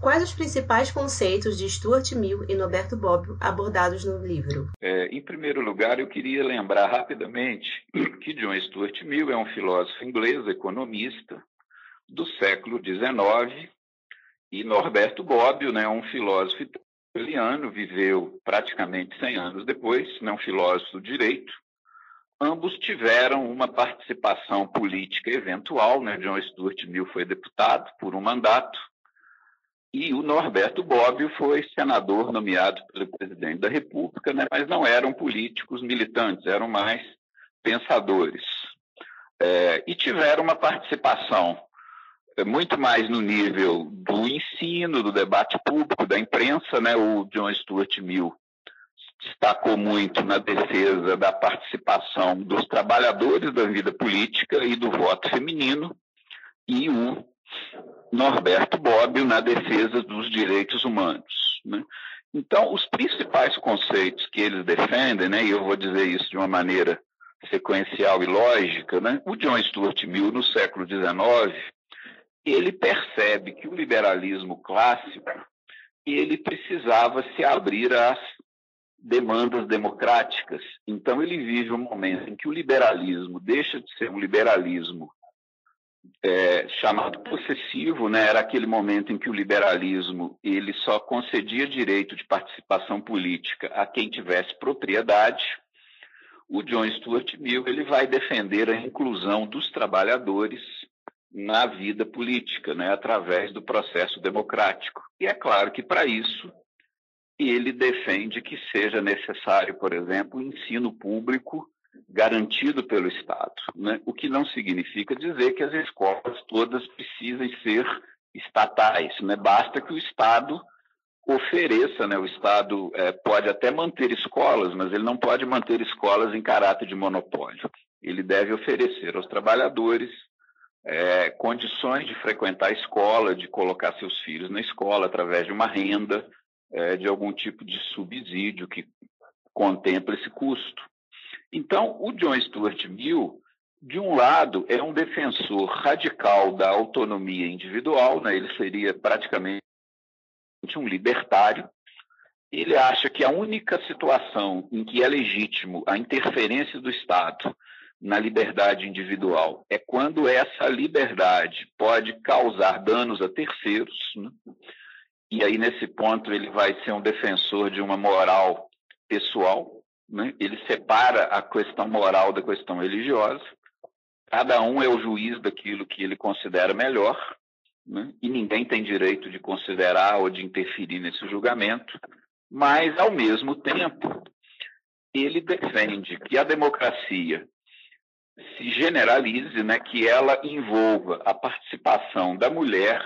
Quais os principais conceitos de Stuart Mill e Norberto Bobbio abordados no livro? É, em primeiro lugar, eu queria lembrar rapidamente que John Stuart Mill é um filósofo inglês, economista, do século XIX, e Norberto Bobbio, né, um filósofo italiano, viveu praticamente 100 anos depois, né, um filósofo do direito. Ambos tiveram uma participação política eventual, né? John Stuart Mill foi deputado por um mandato, e o Norberto Bobbio foi senador nomeado pelo presidente da República, né? mas não eram políticos militantes, eram mais pensadores. É, e tiveram uma participação é, muito mais no nível do ensino, do debate público, da imprensa. Né? O John Stuart Mill destacou muito na defesa da participação dos trabalhadores da vida política e do voto feminino, e o Norberto Bobbio na defesa dos direitos humanos. Né? Então, os principais conceitos que eles defendem, né, e eu vou dizer isso de uma maneira sequencial e lógica, né, o John Stuart Mill, no século XIX, ele percebe que o liberalismo clássico ele precisava se abrir às demandas democráticas. Então, ele vive um momento em que o liberalismo deixa de ser um liberalismo é, chamado possessivo, né? era aquele momento em que o liberalismo ele só concedia direito de participação política a quem tivesse propriedade. O John Stuart Mill ele vai defender a inclusão dos trabalhadores na vida política, né? através do processo democrático. E é claro que para isso ele defende que seja necessário, por exemplo, o ensino público garantido pelo Estado, né? o que não significa dizer que as escolas todas precisem ser estatais, né? basta que o Estado ofereça, né? o Estado é, pode até manter escolas, mas ele não pode manter escolas em caráter de monopólio. Ele deve oferecer aos trabalhadores é, condições de frequentar a escola, de colocar seus filhos na escola através de uma renda, é, de algum tipo de subsídio que contempla esse custo. Então, o John Stuart Mill, de um lado, é um defensor radical da autonomia individual, né? ele seria praticamente um libertário. Ele acha que a única situação em que é legítimo a interferência do Estado na liberdade individual é quando essa liberdade pode causar danos a terceiros. Né? E aí, nesse ponto, ele vai ser um defensor de uma moral pessoal, né? ele separa a questão moral da questão religiosa. Cada um é o juiz daquilo que ele considera melhor, né? e ninguém tem direito de considerar ou de interferir nesse julgamento. Mas, ao mesmo tempo, ele defende que a democracia se generalize, né, que ela envolva a participação da mulher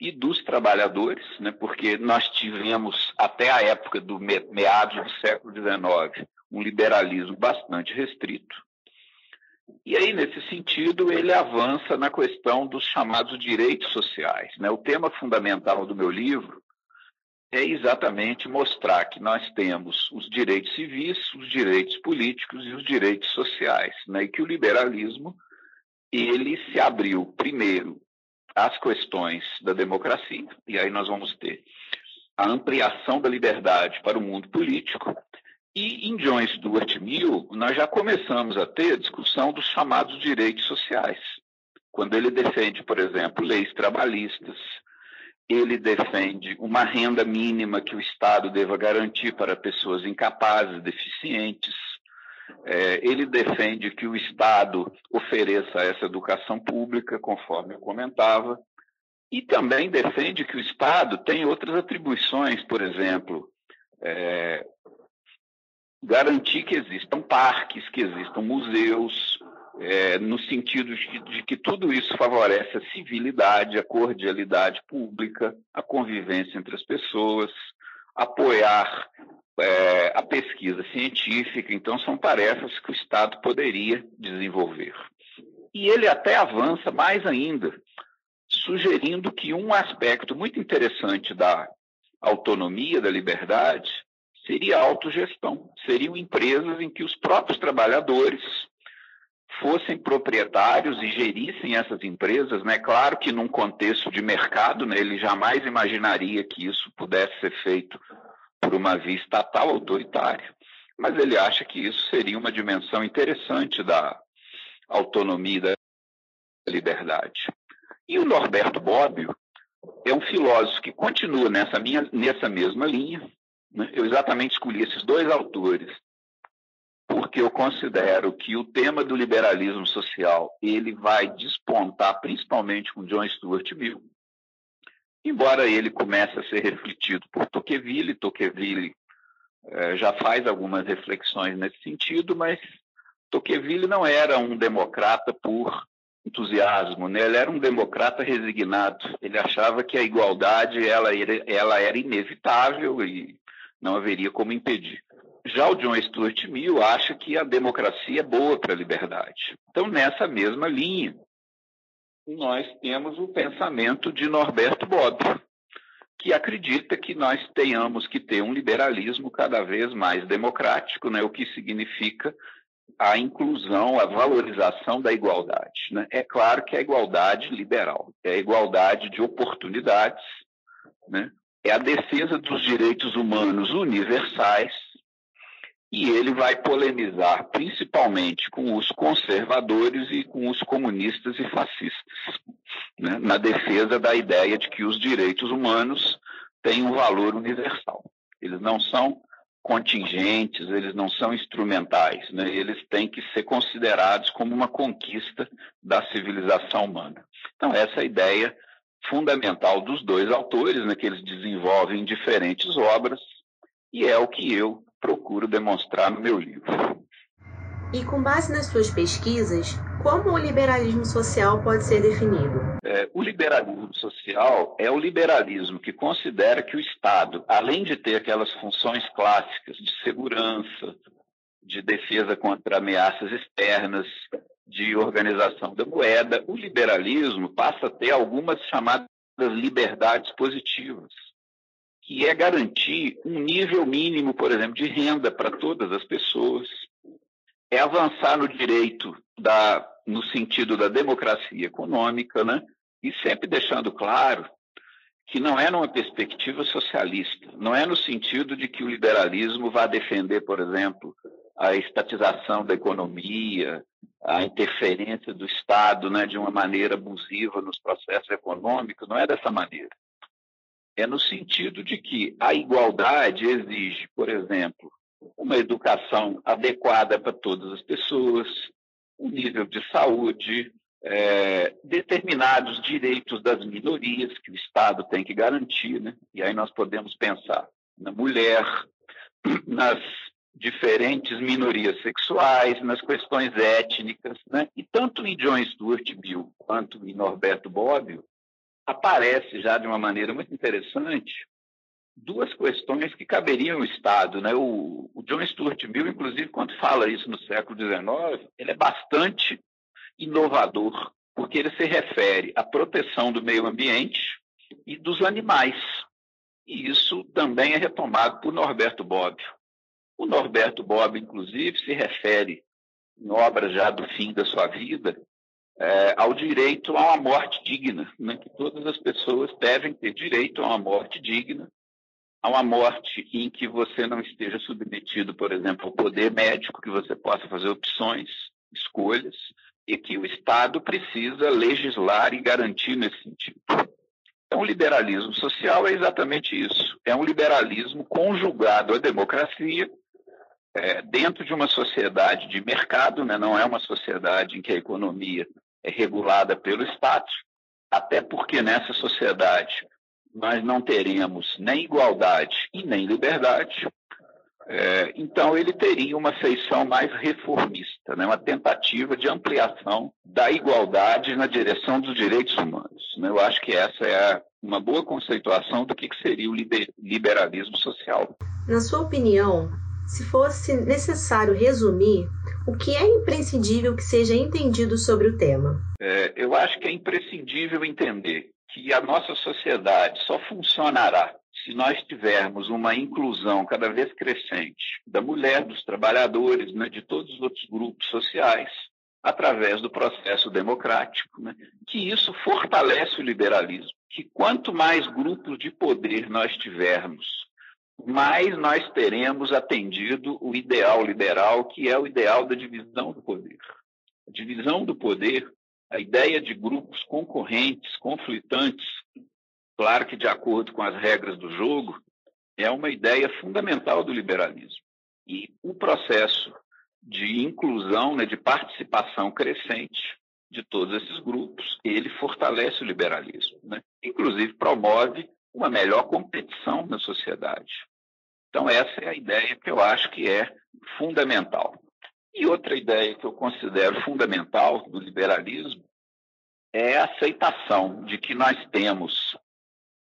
e dos trabalhadores, né, porque nós tivemos, até a época do meados do século XIX, um liberalismo bastante restrito. E aí, nesse sentido, ele avança na questão dos chamados direitos sociais. Né? O tema fundamental do meu livro é exatamente mostrar que nós temos os direitos civis, os direitos políticos e os direitos sociais, né? e que o liberalismo ele se abriu primeiro as questões da democracia, e aí nós vamos ter a ampliação da liberdade para o mundo político. E em John Stuart Mill, nós já começamos a ter a discussão dos chamados direitos sociais. Quando ele defende, por exemplo, leis trabalhistas, ele defende uma renda mínima que o Estado deva garantir para pessoas incapazes, deficientes, é, ele defende que o Estado ofereça essa educação pública, conforme eu comentava, e também defende que o Estado tem outras atribuições, por exemplo, é, garantir que existam parques, que existam museus, é, no sentido de, de, que tudo isso favorece a civilidade, a cordialidade pública, a convivência entre as pessoas, apoiar é, a pesquisa científica, então são tarefas que o Estado poderia desenvolver. E ele até avança mais ainda, sugerindo que um aspecto muito interessante da autonomia, da liberdade, seria a autogestão. Seriam empresas em que os próprios trabalhadores fossem proprietários e gerissem essas empresas, né? Claro que num contexto de mercado, né, ele jamais imaginaria que isso pudesse ser feito por uma via estatal autoritária, mas ele acha que isso seria uma dimensão interessante da autonomia e da liberdade. E o Norberto Bobbio é um filósofo que continua nessa, minha, nessa mesma linha. Né? Eu exatamente escolhi esses dois autores porque eu considero que o tema do liberalismo social ele vai despontar principalmente com John Stuart Mill, embora ele comece a ser refletido por Tocqueville, Tocqueville eh, já faz algumas reflexões nesse sentido, mas Tocqueville não era um democrata por entusiasmo, né? ele era um democrata resignado. Ele achava que a igualdade ela era, ela era inevitável e não haveria como impedir. Já o John Stuart Mill acha que a democracia é boa para a liberdade. Então, nessa mesma linha, nós temos o pensamento de Norberto Bobbio, que acredita que nós tenhamos que ter um liberalismo cada vez mais democrático, né? o que significa a inclusão, a valorização da igualdade. Né? É claro que a igualdade liberal, é a igualdade de oportunidades, né? é a defesa dos direitos humanos universais, e ele vai polemizar principalmente com os conservadores e com os comunistas e fascistas, né? na defesa da ideia de que os direitos humanos têm um valor universal. Eles não são contingentes, eles não são instrumentais, né? eles têm que ser considerados como uma conquista da civilização humana. Então, essa é a ideia fundamental dos dois autores, né, que eles desenvolvem diferentes obras, e é o que eu procuro demonstrar no meu livro. E com base nas suas pesquisas, como o liberalismo social pode ser definido? É, o liberalismo social é o liberalismo que considera que o Estado, além de ter aquelas funções clássicas de segurança, de defesa contra ameaças externas, de organização da moeda, o liberalismo passa a ter algumas chamadas liberdades positivas que é garantir um nível mínimo, por exemplo, de renda para todas as pessoas, é avançar no direito da, no sentido da democracia econômica, né? E sempre deixando claro que não é numa perspectiva socialista, não é no sentido de que o liberalismo vá defender, por exemplo, a estatização da economia, a interferência do Estado né, de uma maneira abusiva nos processos econômicos, não é dessa maneira é no sentido de que a igualdade exige, por exemplo, uma educação adequada para todas as pessoas, um nível de saúde, é, determinados direitos das minorias que o Estado tem que garantir, né? e aí nós podemos pensar na mulher, nas diferentes minorias sexuais, nas questões étnicas, né? e tanto em John Stuart Mill quanto em Norberto Bobbio, aparece já de uma maneira muito interessante duas questões que caberiam ao Estado. Né? O, o, John Stuart Mill, inclusive, quando fala isso no século XIX, ele é bastante inovador, porque ele se refere à proteção do meio ambiente e dos animais. E isso também é retomado por Norberto Bobbio. O Norberto Bobbio, inclusive, se refere, em obras já do fim da sua vida, é, ao direito a uma morte digna, né? que todas as pessoas devem ter direito a uma morte digna, a uma morte em que você não esteja submetido, por exemplo, ao poder médico, que você possa fazer opções, escolhas, e que o Estado precisa legislar e garantir nesse sentido. Então, o liberalismo social é exatamente isso: é um liberalismo conjugado à democracia, é, dentro de uma sociedade de mercado, né? não é uma sociedade em que a economia é regulada pelo Estado, até porque nessa sociedade nós não teremos nem igualdade e nem liberdade. É, então, ele teria uma feição mais reformista, né? uma tentativa de ampliação da igualdade na direção dos direitos humanos. Né? Eu acho que essa é uma boa conceituação do que seria o liberalismo social. Na sua opinião, se fosse necessário resumir, o que é imprescindível que seja entendido sobre o tema? É, eu acho que é imprescindível entender que a nossa sociedade só funcionará se nós tivermos uma inclusão cada vez crescente da mulher, dos trabalhadores, né, de todos os outros grupos sociais, através do processo democrático, né? que isso fortalece o liberalismo, que quanto mais grupos de poder nós tivermos, mais nós teremos atendido o ideal liberal, que é o ideal da divisão do poder. A divisão do poder, a ideia de grupos concorrentes, conflitantes, claro que de acordo com as regras do jogo, é uma ideia fundamental do liberalismo. E o processo de inclusão, né, de participação crescente de todos esses grupos, ele fortalece o liberalismo, né? inclusive promove uma melhor competição na sociedade. Então, essa é a ideia que eu acho que é fundamental. E outra ideia que eu considero fundamental do liberalismo é a aceitação de que nós temos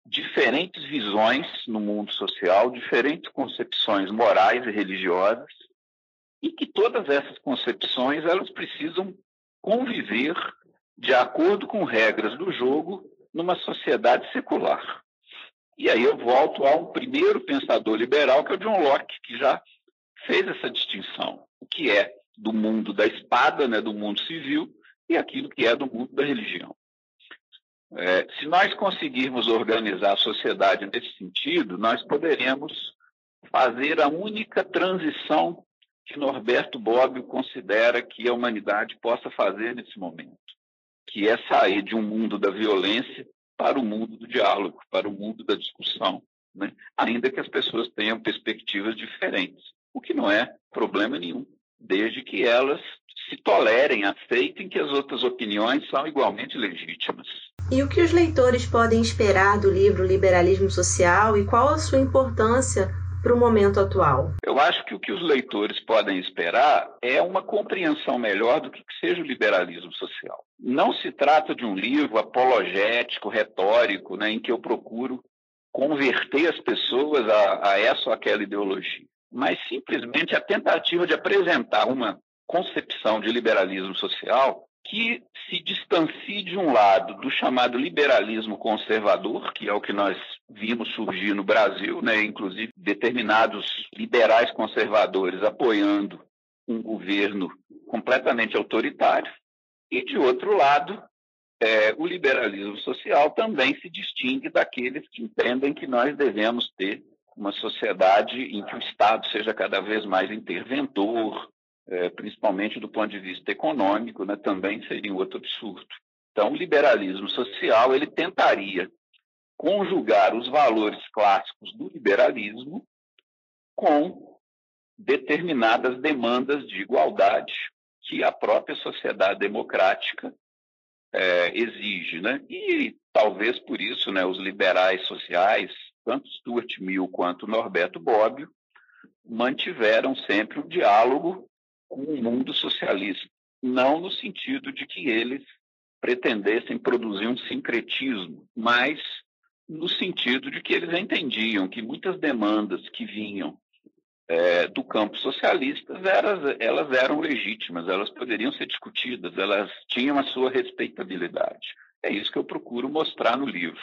diferentes visões no mundo social, diferentes concepções morais e religiosas, e que todas essas concepções elas precisam conviver de acordo com regras do jogo numa sociedade secular. E aí eu volto ao primeiro pensador liberal, que é o John Locke, que já fez essa distinção, o que é do mundo da espada, né, do mundo civil, e aquilo que é do mundo da religião. É, se nós conseguirmos organizar a sociedade nesse sentido, nós poderemos fazer a única transição que Norberto Bobbio considera que a humanidade possa fazer nesse momento, que é sair de um mundo da violência para o mundo do diálogo, para o mundo da discussão, né? ainda que as pessoas tenham perspectivas diferentes, o que não é problema nenhum, desde que elas se tolerem, aceitem que as outras opiniões são igualmente legítimas. E o que os leitores podem esperar do livro Liberalismo Social e qual a sua importância para o momento atual? Eu acho que o que os leitores podem esperar é uma compreensão melhor do que seja o liberalismo social. Não se trata de um livro apologético, retórico, né, em que eu procuro converter as pessoas a, a essa ou aquela ideologia, mas simplesmente a tentativa de apresentar uma concepção de liberalismo social que se distancie de um lado do chamado liberalismo conservador, que é o que nós vimos surgir no Brasil, né? inclusive determinados liberais conservadores apoiando um governo completamente autoritário, e de outro lado, é, o liberalismo social também se distingue daqueles que entendem que nós devemos ter uma sociedade em que o Estado seja cada vez mais interventor, é, principalmente do ponto de vista econômico, né, também seria um outro absurdo. Então, o liberalismo social ele tentaria conjugar os valores clássicos do liberalismo com determinadas demandas de igualdade que a própria sociedade democrática é, exige, né? E talvez por isso, né, os liberais sociais, tanto Stuart Mill quanto Norberto Bobbio, mantiveram sempre o diálogo com o mundo socialista, não no sentido de que eles pretendessem produzir um sincretismo, mas no sentido de que eles entendiam que muitas demandas que vinham é, do campo socialista elas, elas eram legítimas, elas poderiam ser discutidas, elas tinham a sua respeitabilidade. É isso que eu procuro mostrar no livro.